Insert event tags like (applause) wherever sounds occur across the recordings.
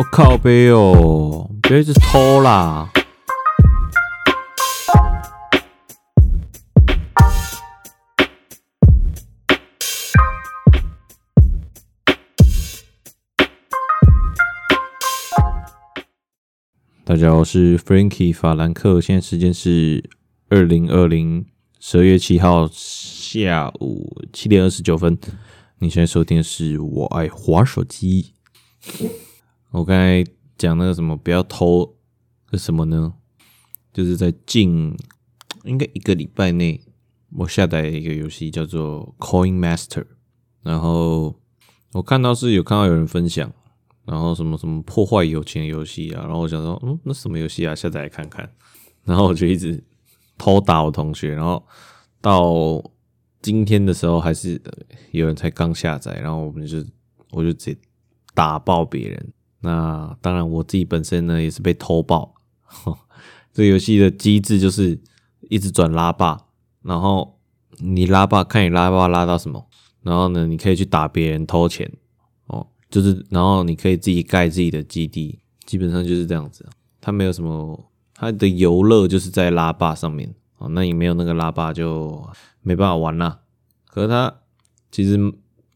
我靠北哦，别一直偷啦！大家好，我是 Frankie 法兰克，现在时间是二零二零十二月七号下午七点二十九分。你现在收听的是我爱滑手机。我刚才讲那个什么不要偷是什么呢？就是在近应该一个礼拜内，我下载一个游戏叫做 Coin Master，然后我看到是有看到有人分享。然后什么什么破坏友情游戏啊，然后我想说，嗯，那什么游戏啊？下载来看看。然后我就一直偷打我同学，然后到今天的时候，还是有人才刚下载，然后我们就我就直接打爆别人。那当然，我自己本身呢也是被偷爆。(laughs) 这游戏的机制就是一直转拉霸，然后你拉霸看你拉霸拉到什么，然后呢，你可以去打别人偷钱哦。就是，然后你可以自己盖自己的基地，基本上就是这样子。它没有什么，它的游乐就是在拉霸上面哦。那你没有那个拉霸就没办法玩啦。可是它其实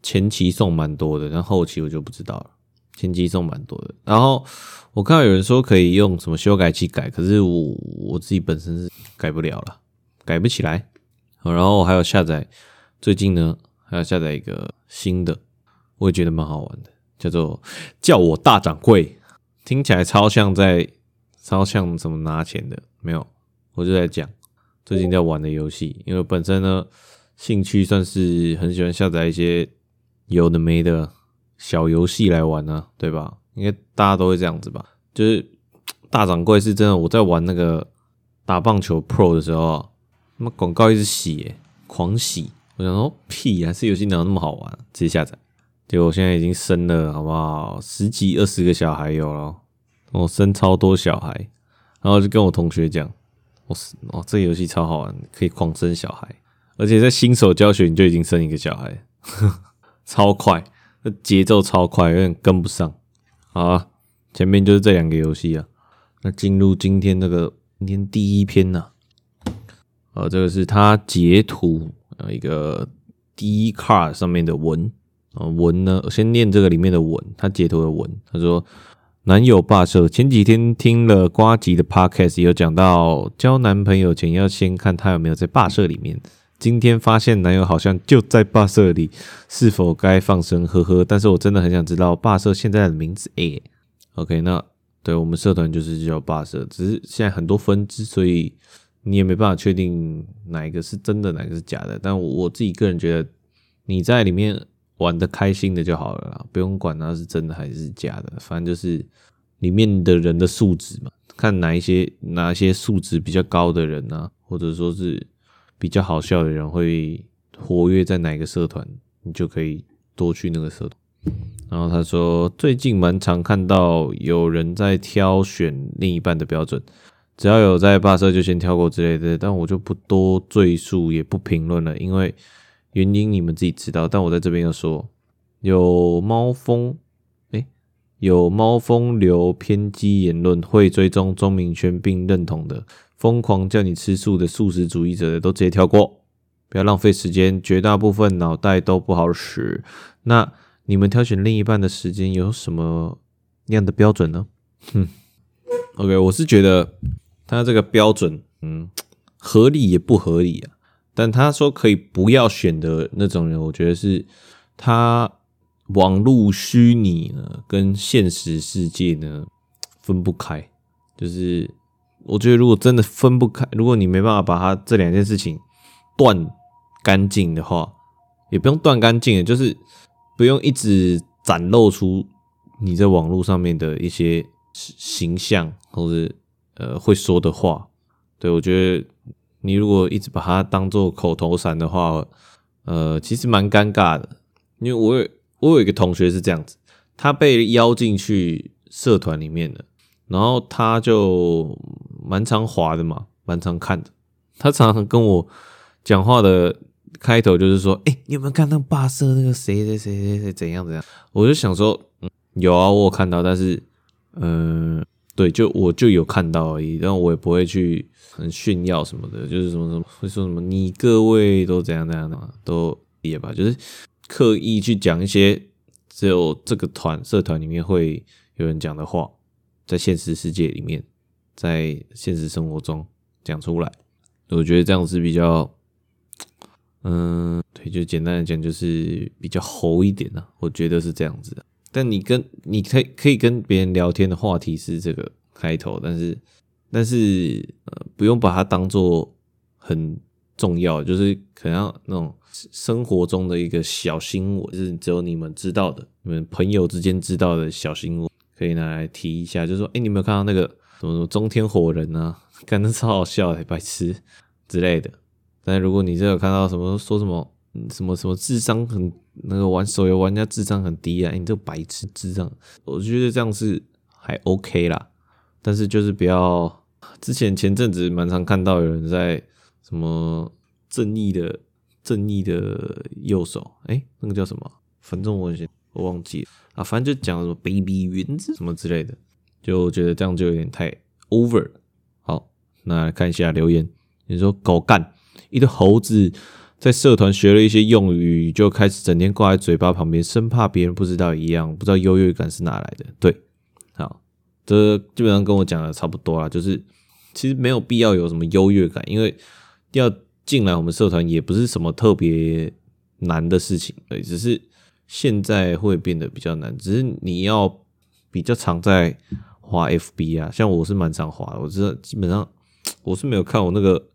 前期送蛮多的，但后期我就不知道了。前期送蛮多的，然后我看到有人说可以用什么修改器改，可是我我自己本身是改不了了，改不起来。然后我还有下载，最近呢还要下载一个新的，我也觉得蛮好玩的。叫做叫我大掌柜，听起来超像在超像什么拿钱的，没有，我就在讲最近在玩的游戏，因为本身呢兴趣算是很喜欢下载一些有的没的小游戏来玩呢，对吧？应该大家都会这样子吧？就是大掌柜是真的，我在玩那个打棒球 Pro 的时候，他妈广告一直洗，狂洗，我想说屁啊，这游戏哪有那么好玩？直接下载。结果我现在已经生了，好不好？十几二十个小孩有了，我生超多小孩，然后就跟我同学讲，我哦，这游戏超好玩，可以狂生小孩，而且在新手教学你就已经生一个小孩，呵 (laughs) 超快，节奏超快，有点跟不上。好啊，前面就是这两个游戏啊，那进入今天那个今天第一篇呢，呃，这个是他截图呃一个 D car 上面的文。啊，文呢？我先念这个里面的文，他截图的文。他说：“男友霸社，前几天听了瓜吉的 podcast，有讲到交男朋友前要先看他有没有在霸社里面。今天发现男友好像就在霸社里，是否该放生？呵呵。但是我真的很想知道霸社现在的名字。诶，OK，那对我们社团就是叫霸社，只是现在很多分支，所以你也没办法确定哪一个是真的，哪个是假的。但我自己个人觉得，你在里面。”玩的开心的就好了啦，不用管它是真的还是假的，反正就是里面的人的素质嘛，看哪一些哪一些素质比较高的人啊，或者说是比较好笑的人会活跃在哪个社团，你就可以多去那个社团。然后他说，最近蛮常看到有人在挑选另一半的标准，只要有在霸社就先挑过之类的，但我就不多赘述，也不评论了，因为。原因你们自己知道，但我在这边要说，有猫风，诶，有猫风流偏激言论，会追踪钟明轩并认同的，疯狂叫你吃素的素食主义者，都直接跳过，不要浪费时间，绝大部分脑袋都不好使。那你们挑选另一半的时间有什么样的标准呢？哼，OK，我是觉得他这个标准，嗯，合理也不合理啊。但他说可以不要选的那种人，我觉得是他网络虚拟呢跟现实世界呢分不开。就是我觉得如果真的分不开，如果你没办法把他这两件事情断干净的话，也不用断干净，就是不用一直展露出你在网络上面的一些形象或者呃会说的话。对，我觉得。你如果一直把它当做口头禅的话，呃，其实蛮尴尬的。因为我有我有一个同学是这样子，他被邀进去社团里面的，然后他就蛮常滑的嘛，蛮常看的。他常常跟我讲话的开头就是说：“哎、你有没有看那霸社那个谁谁谁谁谁怎样怎样？”我就想说：“嗯，有啊，我有看到，但是呃，对，就我就有看到而已，但我也不会去很炫耀什么的，就是什么什么会说什么你各位都怎样怎样的嘛，都也吧，就是刻意去讲一些只有这个团社团里面会有人讲的话，在现实世界里面，在现实生活中讲出来，我觉得这样是比较。嗯，对，就简单的讲，就是比较猴一点啊，我觉得是这样子。但你跟你可以可以跟别人聊天的话题是这个开头，但是但是呃，不用把它当做很重要，就是可能要那种生活中的一个小新闻，就是只有你们知道的，你们朋友之间知道的小新闻，可以拿来提一下，就是说，哎，你有没有看到那个什么什么中天火人啊？(laughs) 感觉超好笑的，白痴之类的。但如果你真有看到什么说什么什么什么智商很那个玩手游玩家智商很低啊，欸、你这个白痴智障，我觉得这样是还 OK 啦。但是就是不要，之前前阵子蛮常看到有人在什么正义的正义的右手，哎、那个叫什么？反正我我忘记了啊，反正就讲什么 baby 云子什么之类的，就觉得这样就有点太 over。好，那看一下留言，你说狗干。一个猴子在社团学了一些用语，就开始整天挂在嘴巴旁边，生怕别人不知道一样，不知道优越感是哪来的。对，好，这基本上跟我讲的差不多啦，就是其实没有必要有什么优越感，因为要进来我们社团也不是什么特别难的事情，对，只是现在会变得比较难，只是你要比较常在滑 FB 啊，像我是蛮常滑的，我知道基本上我是没有看我那个。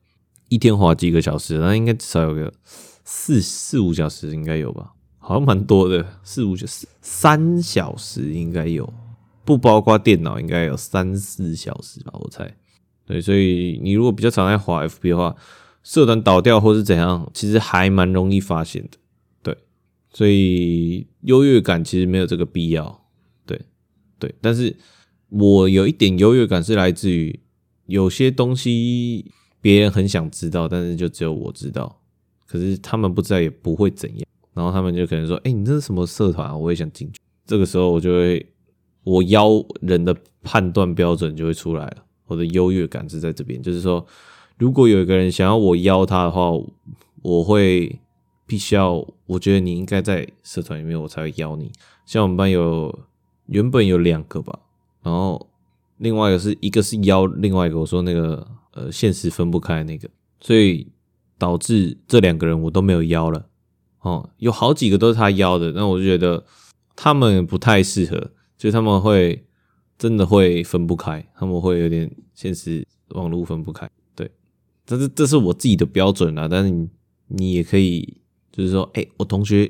一天滑几个小时？那应该至少有个四四五小时，应该有吧？好像蛮多的，四五小时，三小时应该有，不包括电脑，应该有三四小时吧？我猜。对，所以你如果比较常在滑 FB 的话，社团倒掉或是怎样，其实还蛮容易发现的。对，所以优越感其实没有这个必要。对，对，但是我有一点优越感是来自于有些东西。别人很想知道，但是就只有我知道。可是他们不知道也不会怎样，然后他们就可能说：“哎、你这是什么社团啊？我也想进去。”这个时候我就会，我邀人的判断标准就会出来了。我的优越感是在这边，就是说，如果有一个人想要我邀他的话，我会必须要，我觉得你应该在社团里面，我才会邀你。像我们班有原本有两个吧，然后另外一个是一个是邀另外一个，我说那个。呃，现实分不开那个，所以导致这两个人我都没有邀了。哦，有好几个都是他邀的，那我就觉得他们不太适合，就他们会真的会分不开，他们会有点现实网络分不开。对，但是这是我自己的标准啦，但是你你也可以就是说，哎、我同学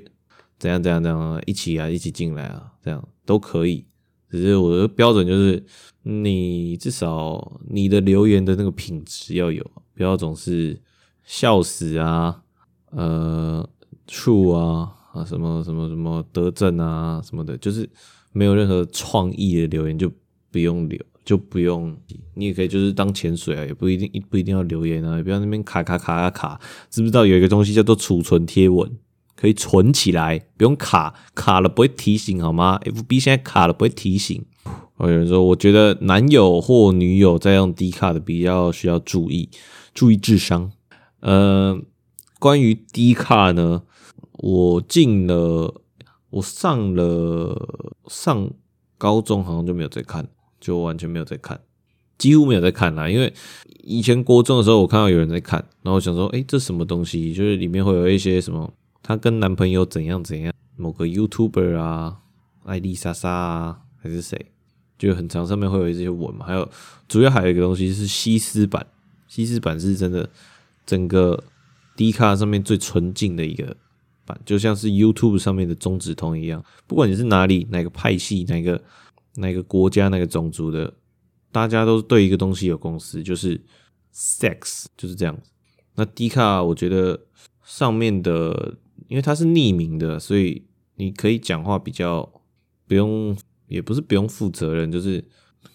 怎样怎样怎样，一起啊，一起进来啊，这样都可以。只是我的标准就是，你至少你的留言的那个品质要有，不要总是笑死啊，呃畜啊，啊什么什么什么德政啊什么的，就是没有任何创意的留言就不用留，就不用。你也可以就是当潜水啊，也不一定不一定要留言啊，也不要那边卡卡卡卡卡，知不知道有一个东西叫做储存贴文？可以存起来，不用卡，卡了不会提醒好吗？FB 现在卡了不会提醒。有人说，我觉得男友或女友在用 D 卡的比较需要注意，注意智商。呃，关于 D 卡呢，我进了，我上了上高中好像就没有再看，就完全没有再看，几乎没有再看啦。因为以前国中的时候，我看到有人在看，然后想说，哎，这什么东西？就是里面会有一些什么。她跟男朋友怎样怎样？某个 YouTuber 啊，艾丽莎莎啊，还是谁？就很长，上面会有一些文嘛。还有，主要还有一个东西是西斯版，西斯版是真的，整个 D 卡上面最纯净的一个版，就像是 YouTube 上面的中指通一样。不管你是哪里、哪个派系、哪个哪个国家、哪个种族的，大家都对一个东西有共识，就是 sex，就是这样子。那 D 卡，我觉得上面的。因为它是匿名的，所以你可以讲话比较不用，也不是不用负责任，就是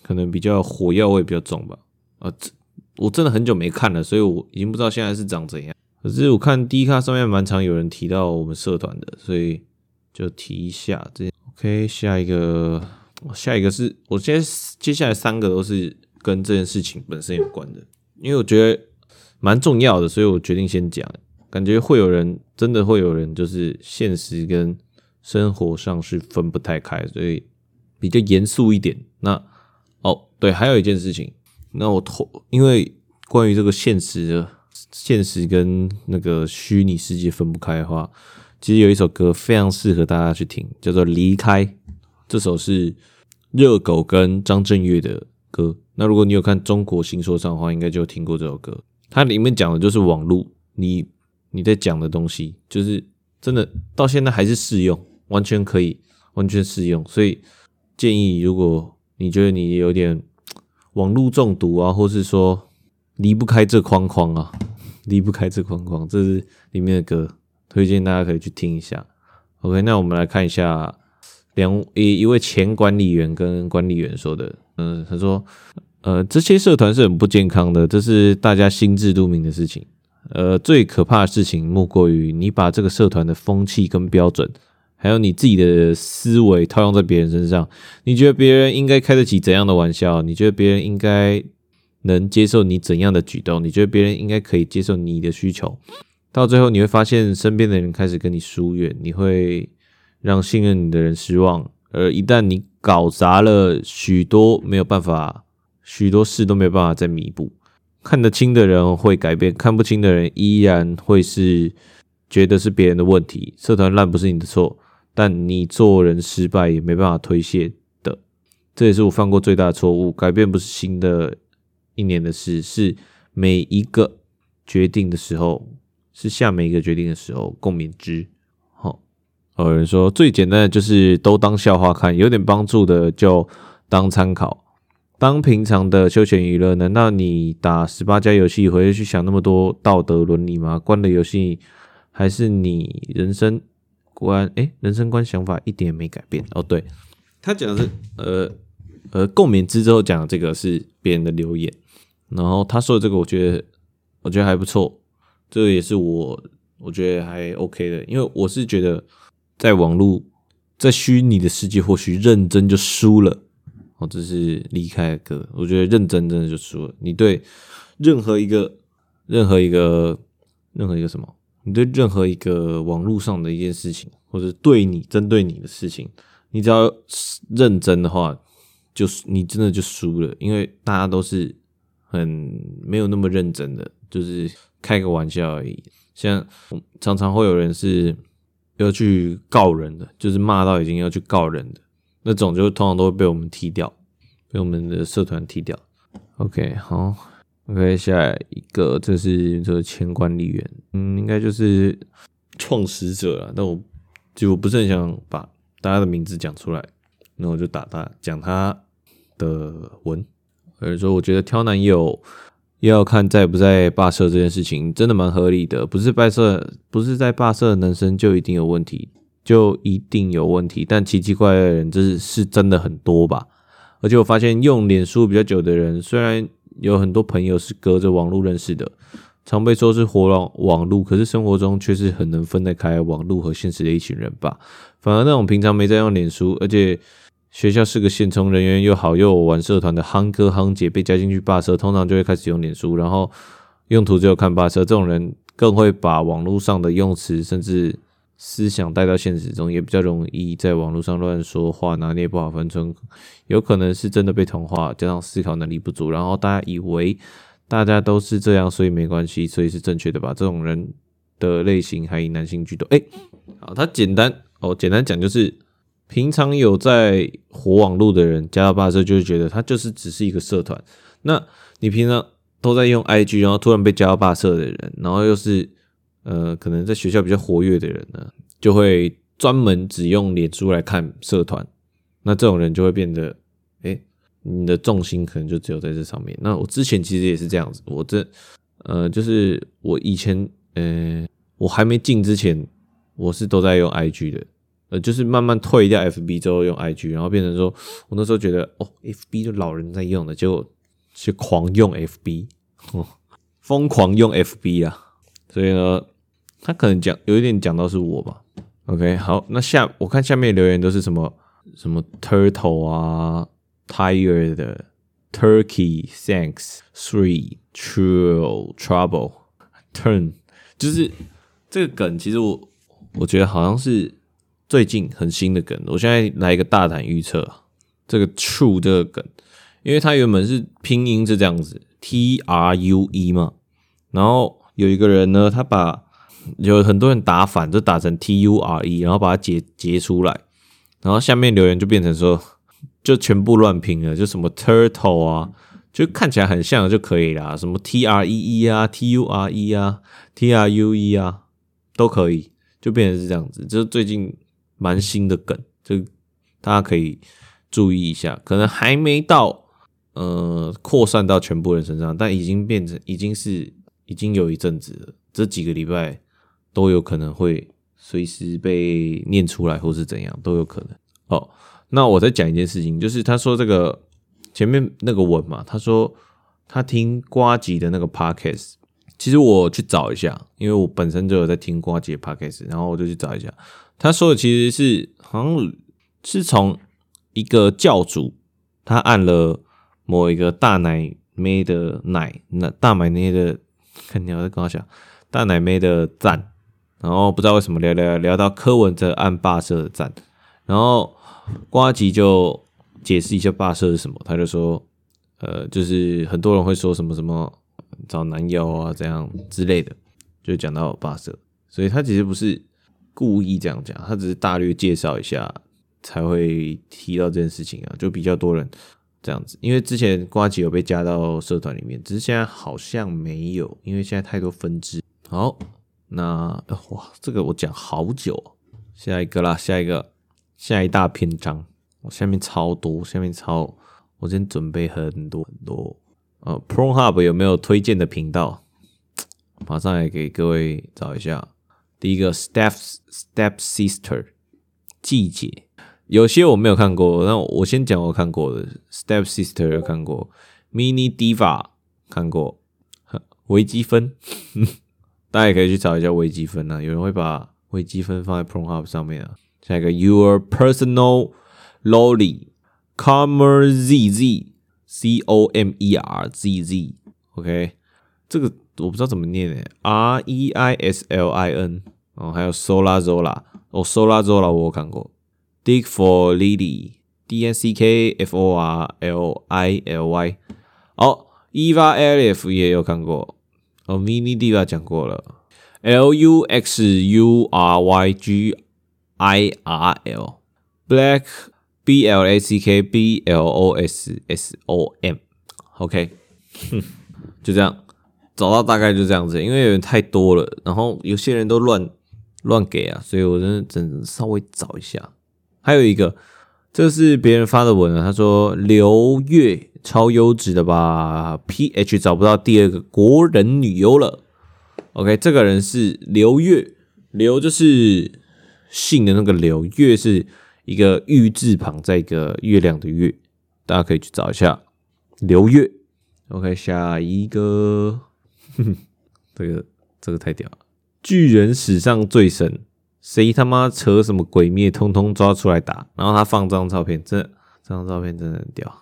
可能比较火药味比较重吧。啊，这我真的很久没看了，所以我已经不知道现在是长怎样。可是我看 D 卡上面蛮常有人提到我们社团的，所以就提一下。这 OK，下一个下一个是我接接下来三个都是跟这件事情本身有关的，因为我觉得蛮重要的，所以我决定先讲。感觉会有人真的会有人就是现实跟生活上是分不太开，所以比较严肃一点。那哦，对，还有一件事情，那我投，因为关于这个现实的现实跟那个虚拟世界分不开的话，其实有一首歌非常适合大家去听，叫做《离开》。这首是热狗跟张震岳的歌。那如果你有看中国新说唱的话，应该就听过这首歌。它里面讲的就是网络，你你在讲的东西，就是真的到现在还是适用，完全可以完全适用。所以建议，如果你觉得你有点网络中毒啊，或是说离不开这框框啊，离不开这框框，这是里面的歌，推荐大家可以去听一下。OK，那我们来看一下。两一一位前管理员跟管理员说的，嗯，他说，呃，这些社团是很不健康的，这是大家心知肚明的事情。呃，最可怕的事情莫过于你把这个社团的风气跟标准，还有你自己的思维套用在别人身上。你觉得别人应该开得起怎样的玩笑？你觉得别人应该能接受你怎样的举动？你觉得别人应该可以接受你的需求？到最后你会发现，身边的人开始跟你疏远，你会。让信任你的人失望，而一旦你搞砸了许多，没有办法，许多事都没有办法再弥补。看得清的人会改变，看不清的人依然会是觉得是别人的问题。社团烂不是你的错，但你做人失败也没办法推卸的。这也是我犯过最大的错误。改变不是新的一年的事，是每一个决定的时候，是下每一个决定的时候，共勉之。有人说最简单的就是都当笑话看，有点帮助的就当参考，当平常的休闲娱乐。难道你打十八加游戏回去想那么多道德伦理吗？关了游戏还是你人生观？诶、人生观想法一点也没改变哦。对，他讲的是呃呃共勉之之后讲的这个是别人的留言，然后他说的这个我觉得我觉得还不错，这个也是我我觉得还 OK 的，因为我是觉得。在网络，在虚拟的世界，或许认真就输了。哦，这是离开的歌，我觉得认真真的就输了。你对任何一个、任何一个、任何一个什么？你对任何一个网络上的一件事情，或者对你针对你的事情，你只要认真的话，就是你真的就输了，因为大家都是很没有那么认真的，就是开个玩笑而已。像常常会有人是。要去告人的，就是骂到已经要去告人的那种，就通常都会被我们踢掉，被我们的社团踢掉。OK，好，OK，下一个，这是这个前管理员，嗯，应该就是创始者了。但我就我不是很想把大家的名字讲出来，那我就打他讲他的文，或者说我觉得挑男友。要看在不在霸社这件事情，真的蛮合理的。不是霸社，不是在霸社的男生就一定有问题，就一定有问题。但奇奇怪怪的人，这是是真的很多吧？而且我发现用脸书比较久的人，虽然有很多朋友是隔着网络认识的，常被说是活网网络，可是生活中却是很能分得开网络和现实的一群人吧。反而那种平常没在用脸书，而且。学校是个现充，人缘又好又有玩社团的夯哥夯姐被加进去霸社，通常就会开始用脸书，然后用途只有看霸社。这种人更会把网络上的用词甚至思想带到现实中，也比较容易在网络上乱说话，拿捏不好分寸。有可能是真的被同化，加上思考能力不足，然后大家以为大家都是这样，所以没关系，所以是正确的吧？这种人的类型还以男性居多。诶、欸，好，他简单哦，简单讲就是。平常有在活网络的人加到霸社，就会觉得他就是只是一个社团。那你平常都在用 IG，然后突然被加到霸社的人，然后又是呃可能在学校比较活跃的人呢，就会专门只用脸书来看社团。那这种人就会变得，哎、你的重心可能就只有在这上面。那我之前其实也是这样子，我这呃就是我以前呃我还没进之前，我是都在用 IG 的。呃，就是慢慢退掉 FB 之后用 IG，然后变成说，我那时候觉得哦，FB 就老人在用的，结果是狂用 FB，疯狂用 FB 啊！所以呢，他可能讲有一点讲到是我吧。OK，好，那下我看下面留言都是什么什么 turtle 啊，tired turkey thanks three true trouble turn，就是这个梗，其实我我觉得好像是最近很新的梗。我现在来一个大胆预测，这个 true 这个梗，因为它原本是拼音是这样子，T R U E 嘛，然后有一个人呢，他把有很多人打反，就打成 T U R E，然后把它截截出来，然后下面留言就变成说，就全部乱拼了，就什么 turtle 啊，就看起来很像就可以啦，什么 T R E E 啊，T U R E 啊，T R U E 啊，都可以，就变成是这样子，就是最近蛮新的梗，就大家可以注意一下，可能还没到呃扩散到全部人身上，但已经变成已经是已经有一阵子了，这几个礼拜。都有可能会随时被念出来，或是怎样都有可能。哦，那我再讲一件事情，就是他说这个前面那个文嘛，他说他听瓜吉的那个 podcast，其实我去找一下，因为我本身就有在听瓜吉的 podcast，然后我就去找一下，他说的其实是好像是从一个教主，他按了某一个大奶妹的奶，那大奶妹的，看你要在跟我讲大奶妹的赞。然后不知道为什么聊聊聊到柯文哲按霸社的赞，然后瓜吉就解释一下霸社是什么，他就说，呃，就是很多人会说什么什么找男友啊这样之类的，就讲到霸社，所以他其实不是故意这样讲，他只是大略介绍一下才会提到这件事情啊，就比较多人这样子，因为之前瓜吉有被加到社团里面，只是现在好像没有，因为现在太多分支，好。那哇，这个我讲好久，下一个啦，下一个，下一大篇章，我下面超多，下面超，我今天准备很多很多。呃，Pornhub 有没有推荐的频道？马上来给各位找一下。第一个，Step Step Sister，季姐，有些我没有看过，那我先讲我看过的，Step Sister 有看过，Mini Diva 看过，微积分。(laughs) 大家也可以去找一下微积分啊，有人会把微积分放在 Pornhub 上面啊。下一个，Your Personal Loli，Comer Z Z C O M E R Z Z，OK，这个我不知道怎么念诶，R E I S L I N，哦，还有 Sola Zola，哦，Sola Zola 我有看过，Dick for Lily，D N C K F O R L I L Y，哦，Eva Elif 也有看过。哦，Mini Diva 讲过了，L U X U R Y G I R L，Black B L A C K B L O S S O M，OK，哼，(laughs) 就这样，找到大概就这样子，因为有人太多了，然后有些人都乱乱给啊，所以我真的只能稍微找一下。还有一个，这是别人发的文啊，他说刘月。超优质的吧，PH 找不到第二个国人女优了。OK，这个人是刘月，刘就是姓的那个刘，月是一个玉字旁，再一个月亮的月，大家可以去找一下刘月。OK，下一个，哼哼，这个这个太屌了，巨人史上最神，谁他妈扯什么鬼灭，通通抓出来打。然后他放这张照片，这这张照片真的很屌。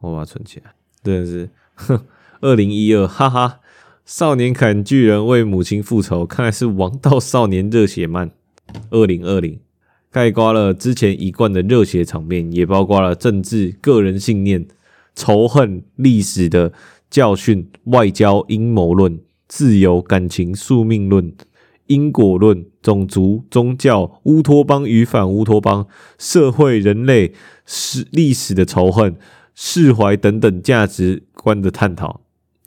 我把它存起来，真的是，哼，(laughs) 二零一二，哈哈，少年砍巨人为母亲复仇，看来是王道少年热血漫。二零二零，盖刮了之前一贯的热血场面，也包括了政治、个人信念、仇恨、历史的教训、外交、阴谋论、自由、感情、宿命论、因果论、种族、宗教、乌托邦与反乌托邦、社会、人类、史历史的仇恨。释怀等等价值观的探讨，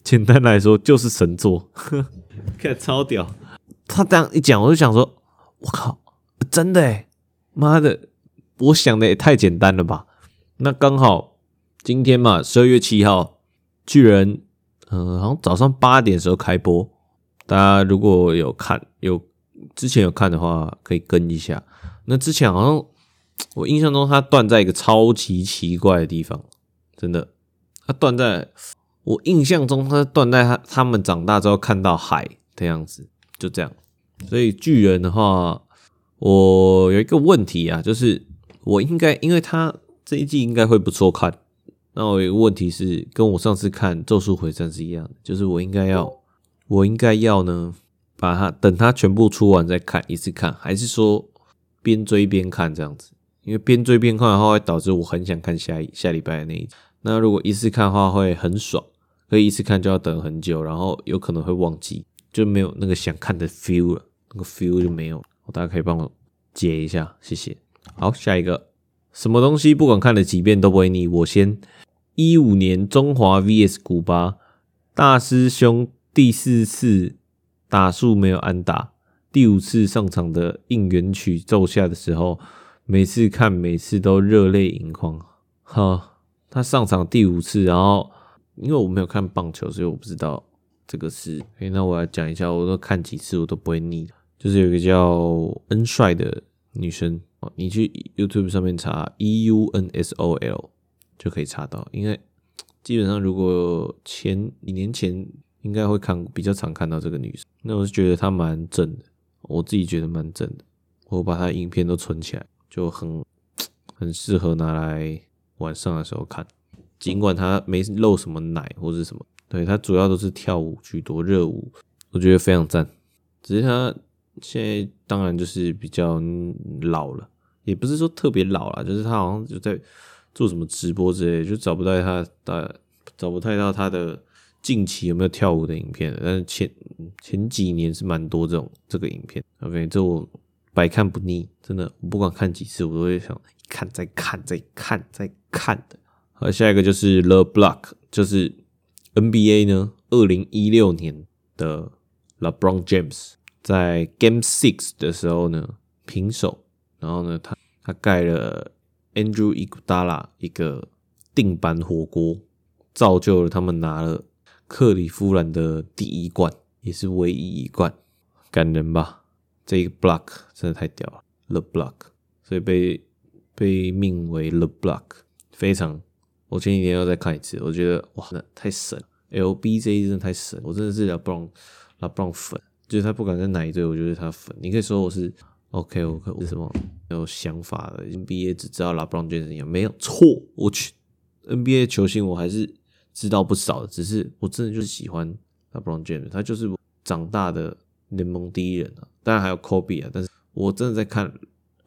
简单来说就是神作，(laughs) 看超屌。他这样一讲，我就想说，我靠，真的诶，妈的，我想的也太简单了吧？那刚好今天嘛，十二月七号，巨人，嗯、好像早上八点的时候开播，大家如果有看，有之前有看的话，可以跟一下。那之前好像 (tsk) 我印象中，他断在一个超级奇怪的地方。真的，他断在我印象中，他断在他他们长大之后看到海的样子，就这样。所以巨人的话，我有一个问题啊，就是我应该，因为他这一季应该会不错看。那我有一个问题是，跟我上次看《咒术回战》是一样的，就是我应该要，我应该要呢，把它等它全部出完再看一次看，还是说边追边看这样子？因为边追边看的话，会导致我很想看下一下礼拜的那一集。那如果一次看的话，会很爽，可以一次看就要等很久，然后有可能会忘记，就没有那个想看的 feel 了，那个 feel 就没有。大家可以帮我解一下，谢谢。好，下一个，什么东西不管看了几遍都不会腻？我先。一五年中华 VS 古巴，大师兄第四次打数没有安打，第五次上场的应援曲奏下的时候，每次看每次都热泪盈眶。哈，他上场第五次，然后因为我没有看棒球，所以我不知道这个事。诶，那我来讲一下，我都看几次我都不会腻。就是有一个叫恩帅的女生哦，你去 YouTube 上面查 E U N S O L。就可以查到，因为基本上如果前一年前应该会看比较常看到这个女生，那我是觉得她蛮正的，我自己觉得蛮正的，我把她影片都存起来，就很 (tsk) 很适合拿来晚上的时候看，尽管她没露什么奶或者什么，对，她主要都是跳舞居多，热舞，我觉得非常赞。只是她现在当然就是比较老了，也不是说特别老了，就是她好像就在。做什么直播之类，就找不到他的，找不太到他的近期有没有跳舞的影片。但是前前几年是蛮多这种这个影片。OK，这我百看不腻，真的，我不管看几次，我都会想看再看再看再看的。好，下一个就是 The Block，就是 NBA 呢，二零一六年的 LeBron James 在 Game Six 的时候呢平手，然后呢他他盖了。Andrew Iguodala 一个定版火锅，造就了他们拿了克里夫兰的第一冠，也是唯一一冠，感人吧？这个 block 真的太屌了，The Block，所以被被命为 The Block，非常。我前几天要再看一次，我觉得哇，那太神了！LBJ 真的太神，我真的是 LeBron LeBron 粉，就是他不管在哪一队，我觉得他粉。你可以说我是。OK，我可是什么有想法的？NBA 只知道 LeBron James 没有错。我去 NBA 球星，我还是知道不少的。只是我真的就是喜欢 LeBron James，他就是长大的联盟第一人啊。当然还有 Kobe 啊，但是我真的在看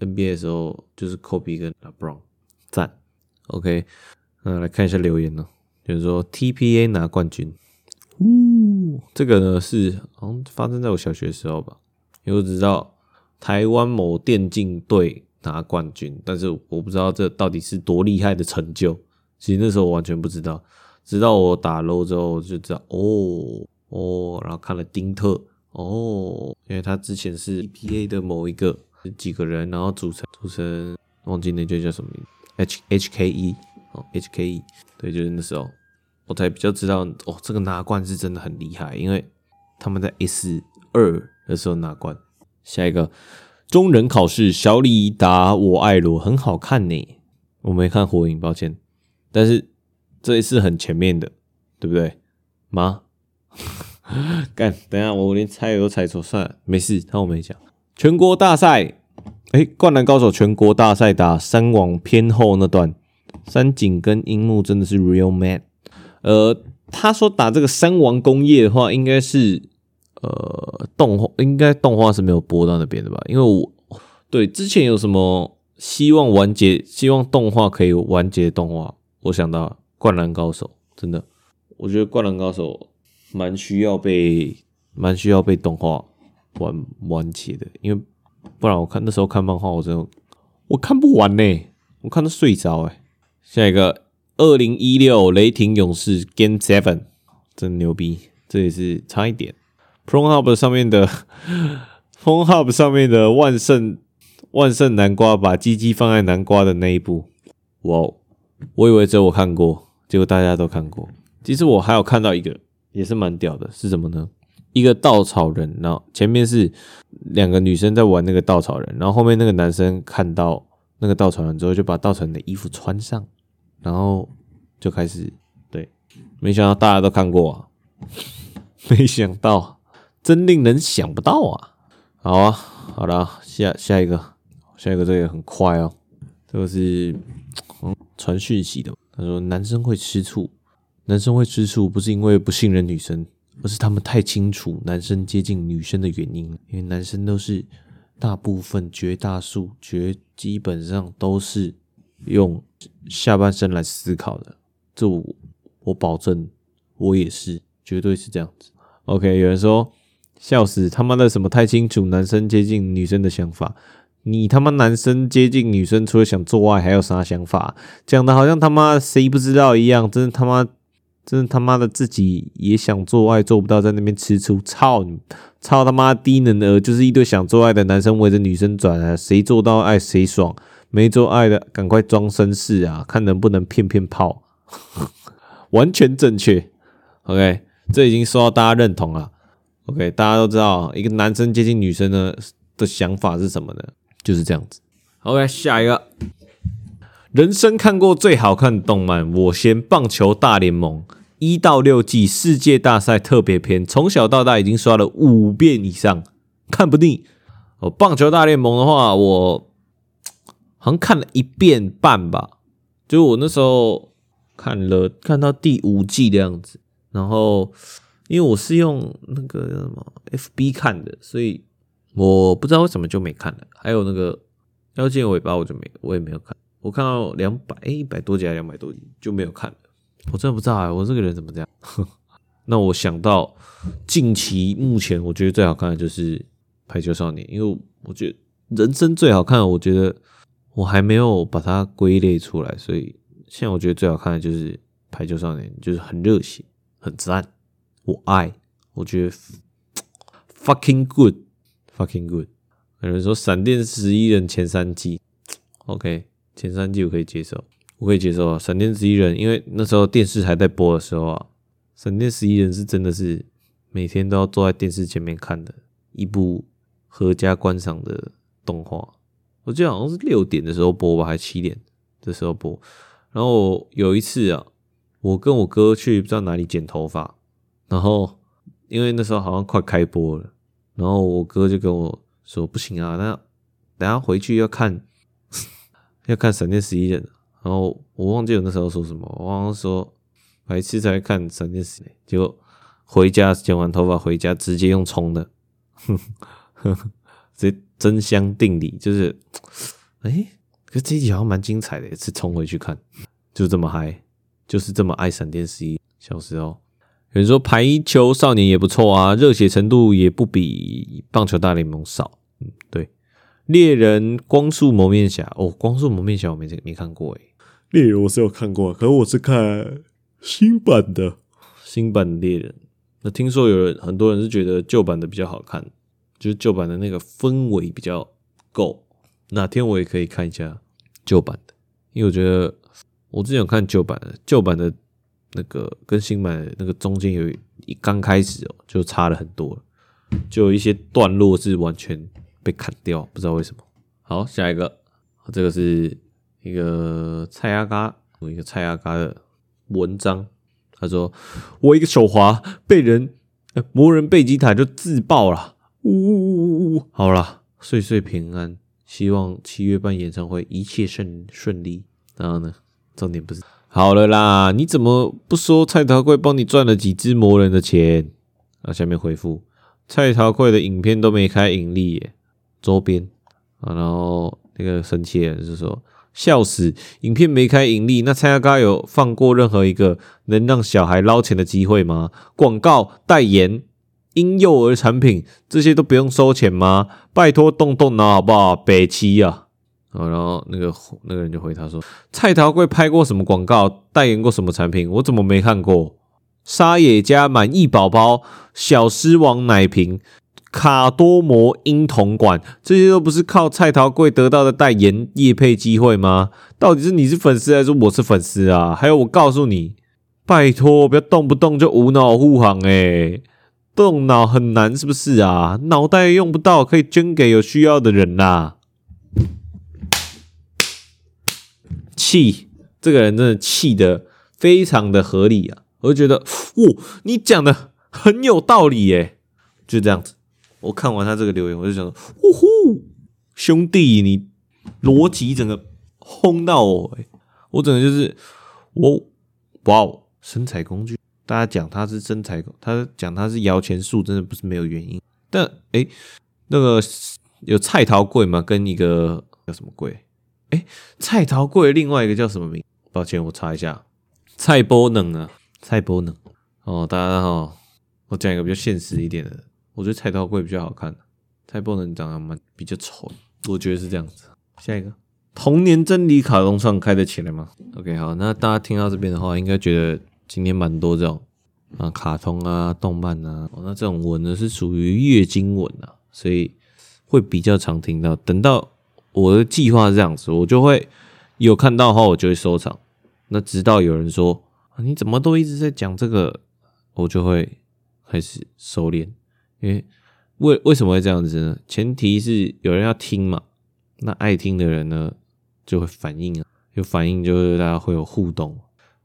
NBA 的时候，就是 Kobe 跟 LeBron 赞。OK，嗯，来看一下留言呢，就是说 TPA 拿冠军，呜，这个呢是好像发生在我小学的时候吧，因为我知道。台湾某电竞队拿冠军，但是我不知道这到底是多厉害的成就。其实那时候我完全不知道，直到我打 Low 之后就知道，哦哦，然后看了丁特，哦，因为他之前是 EPA 的某一个几个人，然后组成组成，忘记那句叫什么名，H HKE 哦 HKE，对，就是那时候我才比较知道，哦，这个拿冠是真的很厉害，因为他们在 S 二的时候拿冠。下一个中忍考试，小李打我爱罗很好看呢。我没看火影，抱歉。但是这一次很前面的，对不对？吗？(laughs) 干，等下我连猜都猜错，算了，没事。当我没讲。全国大赛，哎，灌篮高手全国大赛打山王偏后那段，山井跟樱木真的是 real man。呃，他说打这个山王工业的话，应该是。呃，动画应该动画是没有播到那边的吧？因为我对之前有什么希望完结、希望动画可以完结动画，我想到《灌篮高手》，真的，我觉得《灌篮高手》蛮需要被蛮需要被动画完完结的，因为不然我看那时候看漫画，我真的我看不完呢，我看到睡着哎。下一个，二零一六雷霆勇士 Game Seven，真牛逼，这也是差一点。Pornhub 上面的 (laughs) Pornhub 上面的万圣万圣南瓜把鸡鸡放在南瓜的那一部，哇！我以为只有我看过，结果大家都看过。其实我还有看到一个，也是蛮屌的，是什么呢？一个稻草人，然后前面是两个女生在玩那个稻草人，然后后面那个男生看到那个稻草人之后，就把稻草人的衣服穿上，然后就开始对，没想到大家都看过啊，(laughs) 没想到。真令人想不到啊！好啊，好了，下下一个，下一个这个很快哦，这个是传讯息的。他说男生会吃醋，男生会吃醋不是因为不信任女生，而是他们太清楚男生接近女生的原因。因为男生都是大部分、绝大数、绝基本上都是用下半身来思考的。这我，我保证，我也是，绝对是这样子。OK，有人说笑死，他妈的什么太清楚男生接近女生的想法？你他妈男生接近女生，除了想做爱，还有啥想法？讲的好像他妈谁不知道一样，真的他妈，真的他妈的自己也想做爱做不到，在那边吃醋，操你，操他妈低能儿，就是一堆想做爱的男生围着女生转啊，谁做到爱谁爽，没做爱的赶快装绅士啊，看能不能骗骗炮，完全正确。OK，这已经受到大家认同了。OK，大家都知道一个男生接近女生呢的想法是什么呢？就是这样子。OK，下一个，人生看过最好看的动漫，我先棒球大联盟一到六季世界大赛特别篇，从小到大已经刷了五遍以上，看不腻。哦，棒球大联盟的话，我好像看了一遍半吧，就我那时候看了看到第五季的样子，然后因为我是用那个什么 FB 看的，所以。我不知道为什么就没看了，还有那个妖精尾巴我就没，我也没有看。我看到两百诶一百多集还两百多集就没有看了。我真的不知道啊，我这个人怎么这样？(laughs) 那我想到近期目前我觉得最好看的就是《排球少年》，因为我觉得人生最好看，我觉得我还没有把它归类出来，所以现在我觉得最好看的就是《排球少年》，就是很热血，很赞，我爱，我觉得 fucking good。Fucking good，有人说《闪电十一人》前三季，OK，前三季我可以接受，我可以接受啊。《闪电十一人》因为那时候电视还在播的时候啊，《闪电十一人》是真的是每天都要坐在电视前面看的一部合家观赏的动画。我记得好像是六点的时候播吧，还是七点的时候播。然后有一次啊，我跟我哥去不知道哪里剪头发，然后因为那时候好像快开播了。然后我哥就跟我说：“不行啊，那等下回去要看 (laughs) 要看《闪电十一人》。”然后我忘记我那时候说什么，我好像说白痴才看《闪电十一》，结果回家剪完头发回家直接用冲的，哼哼，这真香定理就是，哎，可这一集好像蛮精彩的，是冲回去看，就这么嗨，就是这么爱《闪电十一》。小时候。有人说排球少年也不错啊，热血程度也不比棒球大联盟少。嗯，对，猎人光速蒙面侠哦，光速蒙面侠我没没看过诶，猎人我是有看过，可是我是看新版的，新版的猎人。那听说有人很多人是觉得旧版的比较好看，就是旧版的那个氛围比较够。哪天我也可以看一下旧版的，因为我觉得我之前有看旧版的，旧版的。那个跟新版那个中间有一刚开始哦，就差了很多，就有一些段落是完全被砍掉，不知道为什么。好，下一个，这个是一个蔡阿嘎，一个蔡阿嘎的文章，他说：“我一个手滑被人魔人贝吉塔就自爆了，呜呜呜呜，好了，岁岁平安，希望七月半演唱会一切顺顺利。然后呢，重点不是。”好了啦，你怎么不说蔡桃贵帮你赚了几只魔人的钱？啊，下面回复蔡桃贵的影片都没开盈利耶，周边啊，然后那个生气人是说笑死，影片没开盈利，那蔡阿嘎有放过任何一个能让小孩捞钱的机会吗？广告代言、婴幼儿产品这些都不用收钱吗？拜托动动脑好不好？北七啊！然后那个那个人就回他说：“蔡桃贵拍过什么广告，代言过什么产品？我怎么没看过？沙野家满意宝宝、小狮王奶瓶、卡多摩婴童馆，这些都不是靠蔡桃贵得到的代言业配机会吗？到底是你是粉丝还是我是粉丝啊？还有，我告诉你，拜托不要动不动就无脑护航，诶动脑很难是不是啊？脑袋用不到，可以捐给有需要的人啦。”气，这个人真的气的非常的合理啊！我就觉得，哇，你讲的很有道理耶，就这样子。我看完他这个留言，我就想说，呜呼，兄弟，你逻辑整个轰到我、我整个就是我哇哦，身材工具，大家讲他是身材，他讲他是摇钱树，真的不是没有原因。但哎、那个有菜桃贵吗？跟一个叫什么贵？哎、欸，菜头粿另外一个叫什么名？抱歉，我查一下。蔡波能啊，蔡波能哦，大家好，我讲一个比较现实一点的，我觉得蔡桃贵比较好看，蔡波能长得蛮比较丑，我觉得是这样子。下一个，童年真理卡通创开得起来吗？OK，好，那大家听到这边的话，应该觉得今天蛮多这种啊，卡通啊，动漫啊，哦、那这种文呢是属于月经文啊，所以会比较常听到。等到我的计划是这样子，我就会有看到的话，我就会收藏。那直到有人说，你怎么都一直在讲这个，我就会开始收敛。因为为为什么会这样子呢？前提是有人要听嘛。那爱听的人呢，就会反应啊，有反应就是大家会有互动，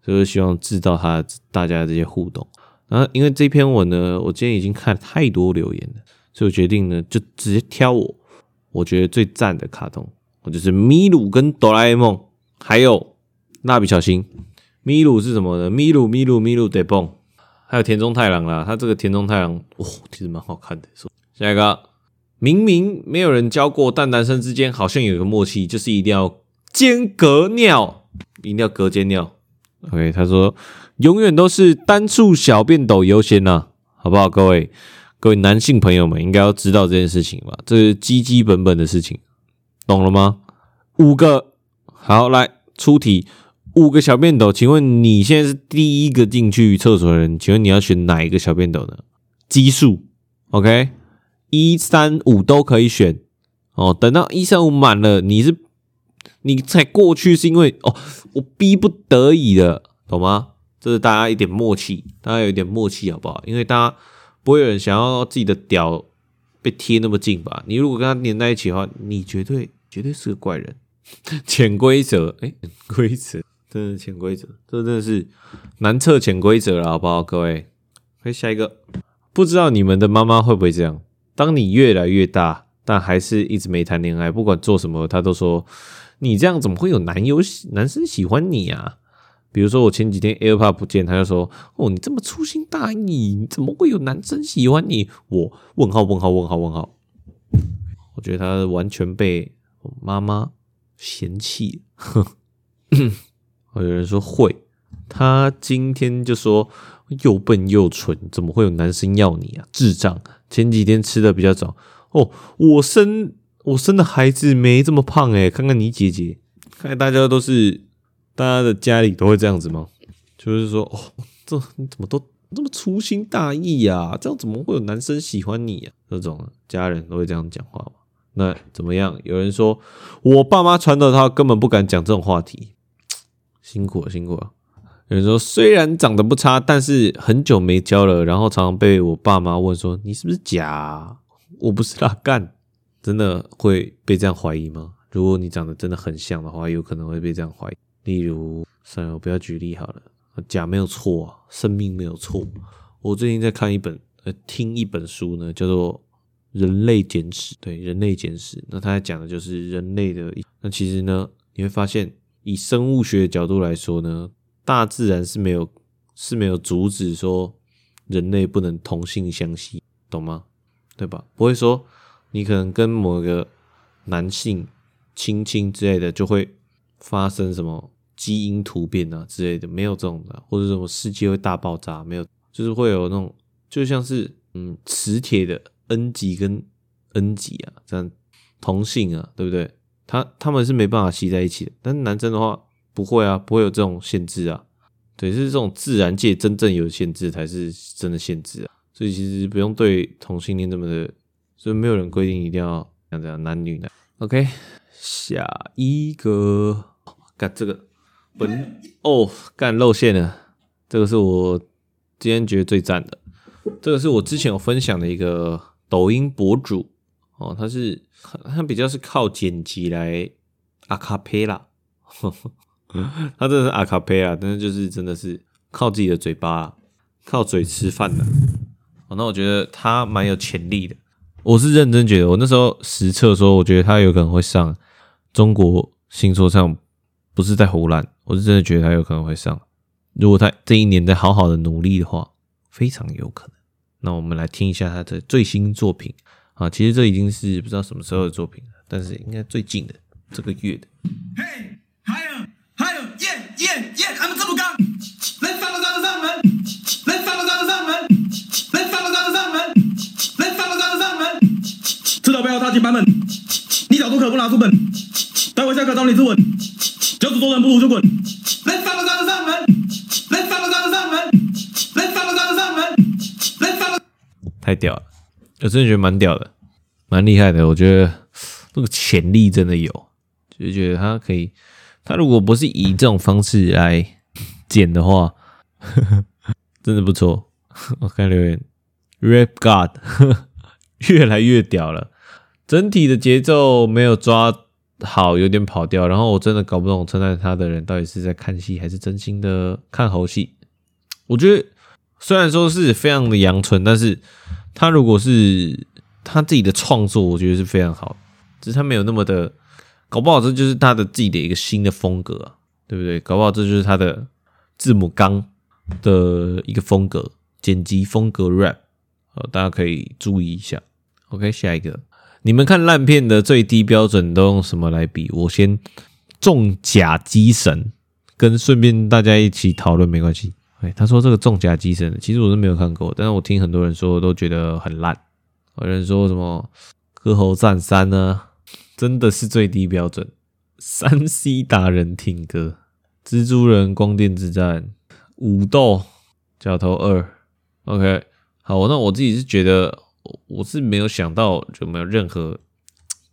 就是希望知道他大家这些互动。然后因为这篇文呢，我今天已经看了太多留言了，所以我决定呢，就直接挑我我觉得最赞的卡通，我就是米鲁跟哆啦 A 梦，还有。蜡笔小新，咪鲁是什么呢？咪鲁咪鲁咪鲁得蹦，还有田中太郎啦。他这个田中太郎，哇、哦，其实蛮好看的。下一个，明明没有人教过，但男生之间好像有一个默契，就是一定要间隔尿，一定要隔间尿。OK，他说永远都是单数小便斗优先呐，好不好？各位各位男性朋友们应该要知道这件事情吧？这是基基本本的事情，懂了吗？五个，好，来出题。五个小便斗，请问你现在是第一个进去厕所的人，请问你要选哪一个小便斗呢？奇数，OK，一三五都可以选哦。等到一三五满了，你是你才过去，是因为哦，我逼不得已的，懂吗？这是大家一点默契，大家有一点默契好不好？因为大家不会有人想要自己的屌被贴那么近吧？你如果跟他黏在一起的话，你绝对绝对是个怪人。(laughs) 潜规则，哎，规则。真的潜规则，这真的是难测潜规则了，好不好？各位，可以下一个。不知道你们的妈妈会不会这样？当你越来越大，但还是一直没谈恋爱，不管做什么，她都说你这样怎么会有男友喜男生喜欢你啊？比如说我前几天 AirPod 不见，他就说哦，你这么粗心大意，怎么会有男生喜欢你？我问号问号问号问号。我觉得他完全被妈妈嫌弃。哼。(laughs) 有人说会，他今天就说又笨又蠢，怎么会有男生要你啊？智障！前几天吃的比较早哦，我生我生的孩子没这么胖诶，看看你姐姐，看来大家都是大家的家里都会这样子吗？就是说哦，这你怎么都这么粗心大意呀？这样怎么会有男生喜欢你呀？这种家人都会这样讲话吗？那怎么样？有人说我爸妈传的，他根本不敢讲这种话题。辛苦了，辛苦了。有人说，虽然长得不差，但是很久没交了，然后常常被我爸妈问说：“你是不是假？”我不是啦，干，真的会被这样怀疑吗？如果你长得真的很像的话，有可能会被这样怀疑。例如，算了，我不要举例好了。假没有错啊，生命没有错。我最近在看一本呃，听一本书呢，叫做《人类简史》。对，《人类简史》，那他讲的就是人类的。那其实呢，你会发现。以生物学的角度来说呢，大自然是没有是没有阻止说人类不能同性相吸，懂吗？对吧？不会说你可能跟某个男性亲亲之类的就会发生什么基因突变啊之类的，没有这种的，或者什么世界会大爆炸，没有，就是会有那种就像是嗯磁铁的 N 极跟 N 极啊，这样同性啊，对不对？他他们是没办法吸在一起的，但是男生的话不会啊，不会有这种限制啊。对，是这种自然界真正有限制才是真的限制啊。所以其实不用对同性恋这么的，所以没有人规定一定要像这样男女的。OK，下一个，干这个本哦，干露馅了，这个是我今天觉得最赞的，这个是我之前有分享的一个抖音博主。哦，他是他比较是靠剪辑来阿卡贝拉，(laughs) 他真的是阿卡贝拉，但是就是真的是靠自己的嘴巴，靠嘴吃饭的。哦，那我觉得他蛮有潜力的，我是认真觉得，我那时候实测说，我觉得他有可能会上中国新说唱不是在胡乱，我是真的觉得他有可能会上。如果他这一年再好好的努力的话，非常有可能。那我们来听一下他的最新作品。啊，其实这已经是不知道什么时候的作品了，但是应该最近的这个月的。嘿，还有还有耶耶耶，俺们这么刚，能上的上的上门，能上的上的上门，能上的上的上门，能上的上的上门，知道不要踏进班门，你小读可不拿书本，待会下课找你自刎，教主做人不如就滚，能上门，能上门，能上门。太屌了，我真的觉得蛮屌的，蛮厉害的。我觉得这个潜力真的有，就是觉得他可以，他如果不是以这种方式来剪的话，呵 (laughs) 呵真的不错。我看留言，Rap God (laughs) 越来越屌了，整体的节奏没有抓好，有点跑调。然后我真的搞不懂称赞他的人到底是在看戏还是真心的看猴戏。我觉得虽然说是非常的阳春，但是。他如果是他自己的创作，我觉得是非常好，只是他没有那么的，搞不好这就是他的自己的一个新的风格啊，对不对？搞不好这就是他的字母刚的一个风格，剪辑风格 rap，呃，大家可以注意一下。OK，下一个，你们看烂片的最低标准都用什么来比？我先重甲机神，跟顺便大家一起讨论没关系。哎，他说这个重甲机神，其实我是没有看过，但是我听很多人说都觉得很烂。有人说什么《歌喉战三》呢，真的是最低标准。三 C 达人听歌，《蜘蛛人：光电之战》，武斗，角头二。OK，好，那我自己是觉得，我是没有想到就没有任何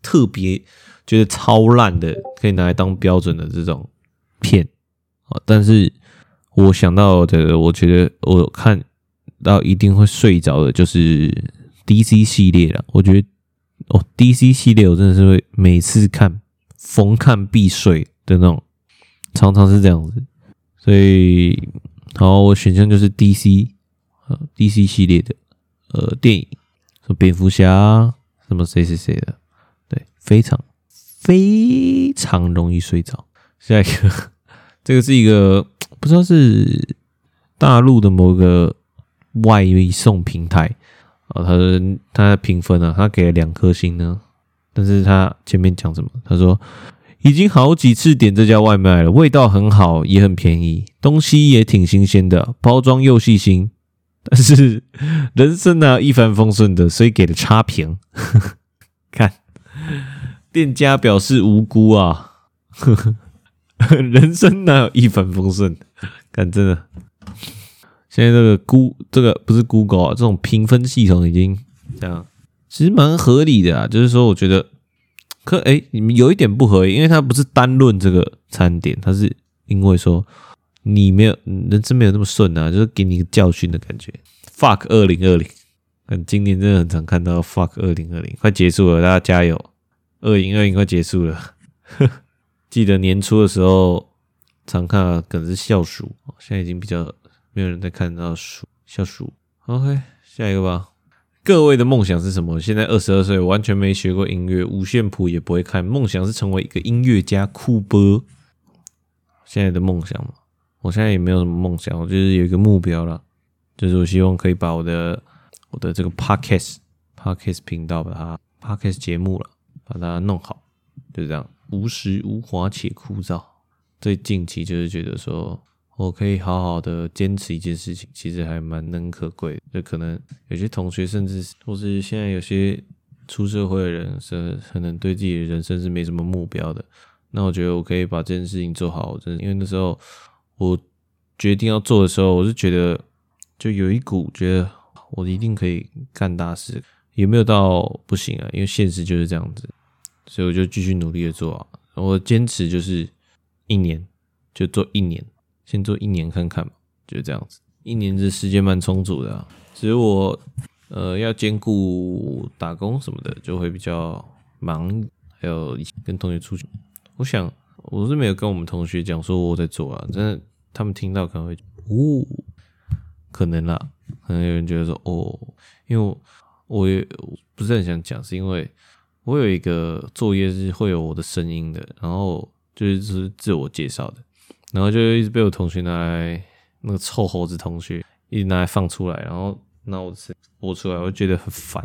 特别觉得超烂的可以拿来当标准的这种片啊，但是。我想到的，我觉得我看到一定会睡着的，就是 DC 系列了。我觉得哦，DC 系列我真的是会每次看逢看必睡的那种，常常是这样子。所以，好，我选项就是 DC，呃，DC 系列的呃电影，什么蝙蝠侠，什么谁谁谁的，对，非常非常容易睡着。下一个，(laughs) 这个是一个。不知道是大陆的某个外送平台啊，他的他评分啊，他给了两颗星呢。但是他前面讲什么？他说已经好几次点这家外卖了，味道很好，也很便宜，东西也挺新鲜的，包装又细心。但是人生呢、啊、一帆风顺的，所以给了差评。(laughs) 看店家表示无辜啊。(laughs) 人生哪有一帆风顺？看真的，现在这个 Go 这个不是 Google 啊，这种评分系统已经这样，其实蛮合理的啊。就是说，我觉得可哎，你们有一点不合理，因为它不是单论这个餐点，它是因为说你没有人生没有那么顺啊，就是给你一个教训的感觉。Fuck 二零二零，嗯今年真的很常看到 Fuck 二零二零，快结束了，大家加油！二零二零快结束了。(laughs) 记得年初的时候常看啊，梗是笑鼠，现在已经比较没有人在看到鼠笑鼠。OK，下一个吧。各位的梦想是什么？现在二十二岁，完全没学过音乐，五线谱也不会看。梦想是成为一个音乐家，酷波。现在的梦想嘛，我现在也没有什么梦想，我就是有一个目标了，就是我希望可以把我的我的这个 Podcast Podcast 频道把它 Podcast 节目了，把它弄好，就这样。无时无华且枯燥。最近期就是觉得说，我可以好好的坚持一件事情，其实还蛮能可贵的。就可能有些同学，甚至或是现在有些出社会的人，是可能对自己的人生是没什么目标的。那我觉得我可以把这件事情做好，真的，因为那时候我决定要做的时候，我是觉得就有一股觉得我一定可以干大事，有没有到不行啊，因为现实就是这样子。所以我就继续努力的做啊，我坚持就是一年就做一年，先做一年看看嘛，就这样子。一年的时间蛮充足的啊，只是我呃要兼顾打工什么的，就会比较忙，还有跟同学出去。我想我是没有跟我们同学讲说我在做啊，真的他们听到可能会哦，可能啦，可能有人觉得说哦，因为我我也不是很想讲，是因为。我有一个作业是会有我的声音的，然后就是是自我介绍的，然后就一直被我同学拿来那个臭猴子同学一直拿来放出来，然后那我播出来，我就觉得很烦，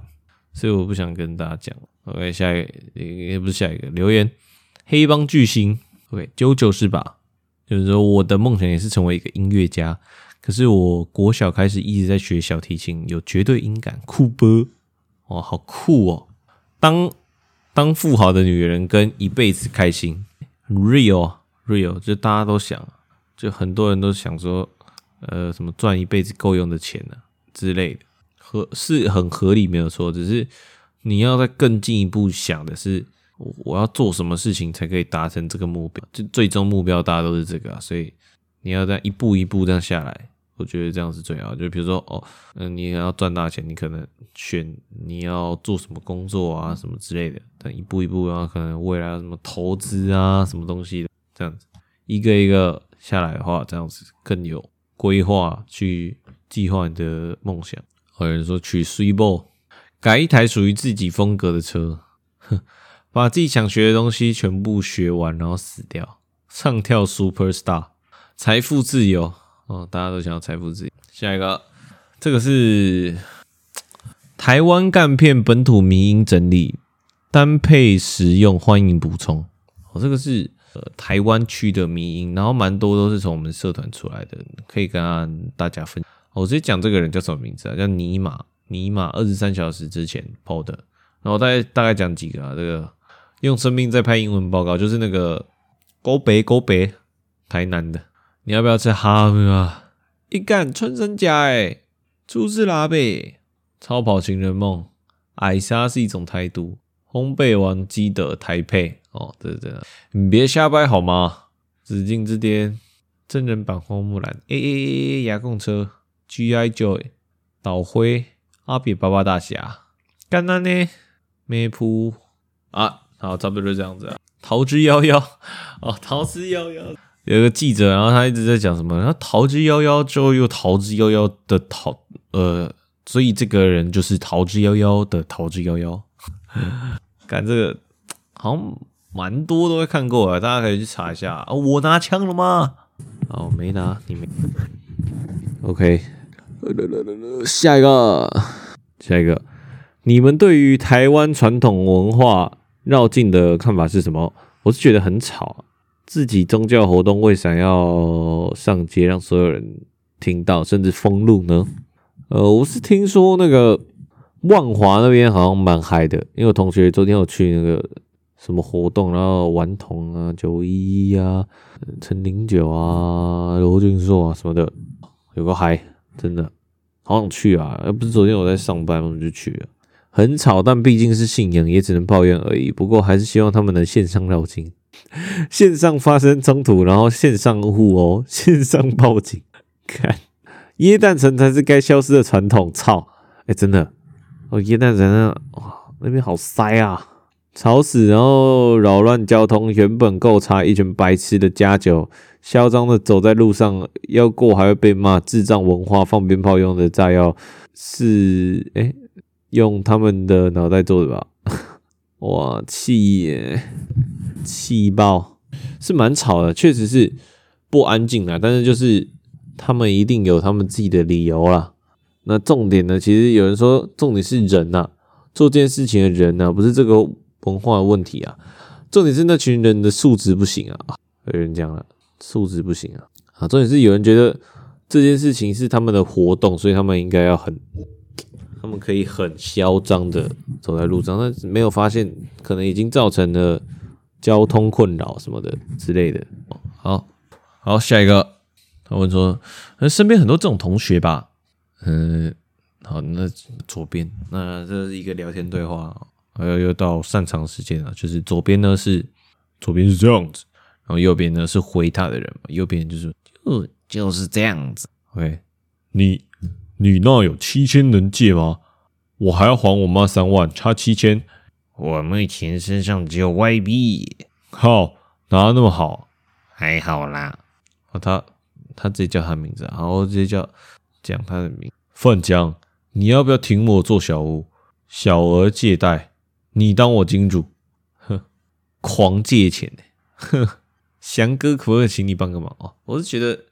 所以我不想跟大家讲。OK，下一个也不是下一个留言，黑帮巨星，OK，九九是吧？就是说我的梦想也是成为一个音乐家，可是我国小开始一直在学小提琴，有绝对音感，酷波，哇，好酷哦！当当富豪的女人跟一辈子开心，real real，就大家都想，就很多人都想说，呃，什么赚一辈子够用的钱呢、啊、之类的，合是很合理没有错，只是你要再更进一步想的是，我要做什么事情才可以达成这个目标？就最终目标大家都是这个啊，所以你要这样一步一步这样下来。我觉得这样是最好，就比如说哦，嗯，你要赚大钱，你可能选你要做什么工作啊，什么之类的。但一步一步，然后可能未来什么投资啊，什么东西，这样子一个一个下来的话，这样子更有规划去计划你的梦想。有人说娶 Switch，改一台属于自己风格的车，哼，(laughs) 把自己想学的东西全部学完，然后死掉，唱跳 Super Star，财富自由。哦，大家都想要财富自由。下一个，这个是台湾干片本土迷音整理，单配实用，欢迎补充。哦，这个是呃台湾区的迷音，然后蛮多都是从我们社团出来的，可以跟大家分享。我直接讲这个人叫什么名字啊？叫尼玛，尼玛二十三小时之前 PO 的。然后大概大概讲几个啊？这个用生命在拍英文报告，就是那个高北高北台南的。你要不要吃哈密啊？一干穿山甲诶，猪是拉贝，超跑情人梦，矮纱是一种态度，烘焙王基德台配。哦，对对对，你别瞎掰好吗？紫禁之巅。真人版花木兰，A A A A 牙控车，G I Joy 岛辉阿比巴巴大侠，干那呢？咩噗啊，好，差不多就这样子啊。逃之夭夭哦，逃之夭夭。有个记者，然后他一直在讲什么，然后逃之夭夭之后又逃之夭夭的逃，呃，所以这个人就是逃之夭夭的逃之夭夭。(laughs) 干这个好像蛮多都会看过啊，大家可以去查一下啊。我拿枪了吗？哦，没拿，你没。OK，下一个，下一个，你们对于台湾传统文化绕境的看法是什么？我是觉得很吵。自己宗教活动为啥要上街让所有人听到，甚至封路呢？呃，我是听说那个万华那边好像蛮嗨的，因为我同学昨天有去那个什么活动，然后顽童啊、九一一啊、陈零九啊、罗俊硕啊什么的，有个嗨，真的好想去啊！要不是昨天我在上班，我就去了。很吵，但毕竟是信仰，也只能抱怨而已。不过还是希望他们能线上绕境。(laughs) 线上发生冲突，然后线上互殴 (laughs) 线上报警，看耶诞城才是该消失的传统。操！哎、真的哦，耶诞城啊哇，那边好塞啊，吵死，然后扰乱交通，原本够差，一群白痴的加酒，嚣张的走在路上，要过还会被骂，智障文化，放鞭炮用的炸药是哎、用他们的脑袋做的吧？(laughs) 哇，气耶！气爆是蛮吵的，确实是不安静啊。但是就是他们一定有他们自己的理由啦。那重点呢？其实有人说重点是人呐、啊，做这件事情的人呐、啊，不是这个文化的问题啊。重点是那群人的素质不行啊。有人讲了，素质不行啊。啊，重点是有人觉得这件事情是他们的活动，所以他们应该要很，他们可以很嚣张的走在路上，但是没有发现可能已经造成了。交通困扰什么的之类的，好好下一个，他问说，那身边很多这种同学吧，嗯，好，那左边，那这是一个聊天对话，还有又到擅长时间了，就是左边呢是左边是这样子，然后右边呢是回他的人嘛，右边就是就就是这样子，OK，你你那有七千能借吗？我还要还我妈三万，差七千。我目前身上只有外币，靠，哪那么好？还好啦。哦，他他直接叫他名字，然后直接叫讲他的名。范江，你要不要挺我做小屋？小额借贷，你当我金主？哼，狂借钱，哼，(laughs) 翔哥，可不可以请你帮个忙哦？我是觉得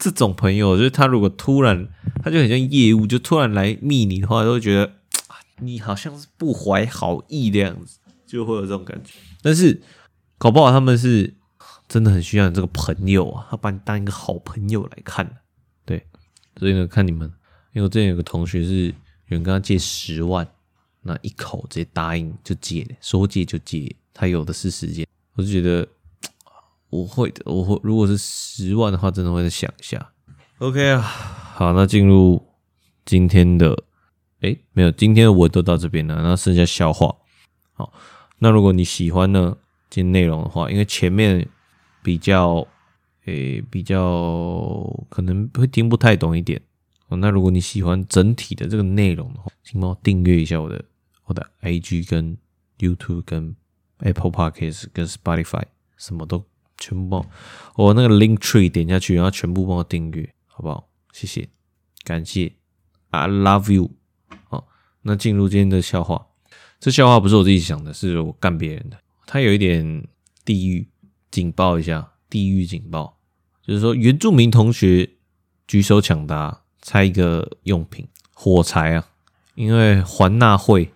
这种朋友，就是他如果突然，他就很像业务，就突然来密你的话，都会觉得 (tsk) 你好像是不怀好意的样子，就会有这种感觉。但是搞不好他们是真的很需要你这个朋友啊，他把你当一个好朋友来看，对。所以呢，看你们，因为我之前有个同学是有人跟他借十万，那一口直接答应就借，说借就借，他有的是时间，我就觉得。我会的，我会。如果是十万的话，真的会再想一下。OK 啊，好，那进入今天的，诶，没有，今天的文都到这边了，那剩下笑话。好，那如果你喜欢呢，今天内容的话，因为前面比较，诶，比较可能会听不太懂一点。哦，那如果你喜欢整体的这个内容的话，请帮我订阅一下我的我的 IG 跟 YouTube 跟 Apple Podcast 跟 Spotify 什么都。全部帮我，我那个 link tree 点下去，然后全部帮我订阅，好不好？谢谢，感谢，I love you。好，那进入今天的笑话，这笑话不是我自己想的，是我干别人的。它有一点地狱，警报一下，地狱警报，就是说原住民同学举手抢答，猜一个用品，火柴啊，因为环纳会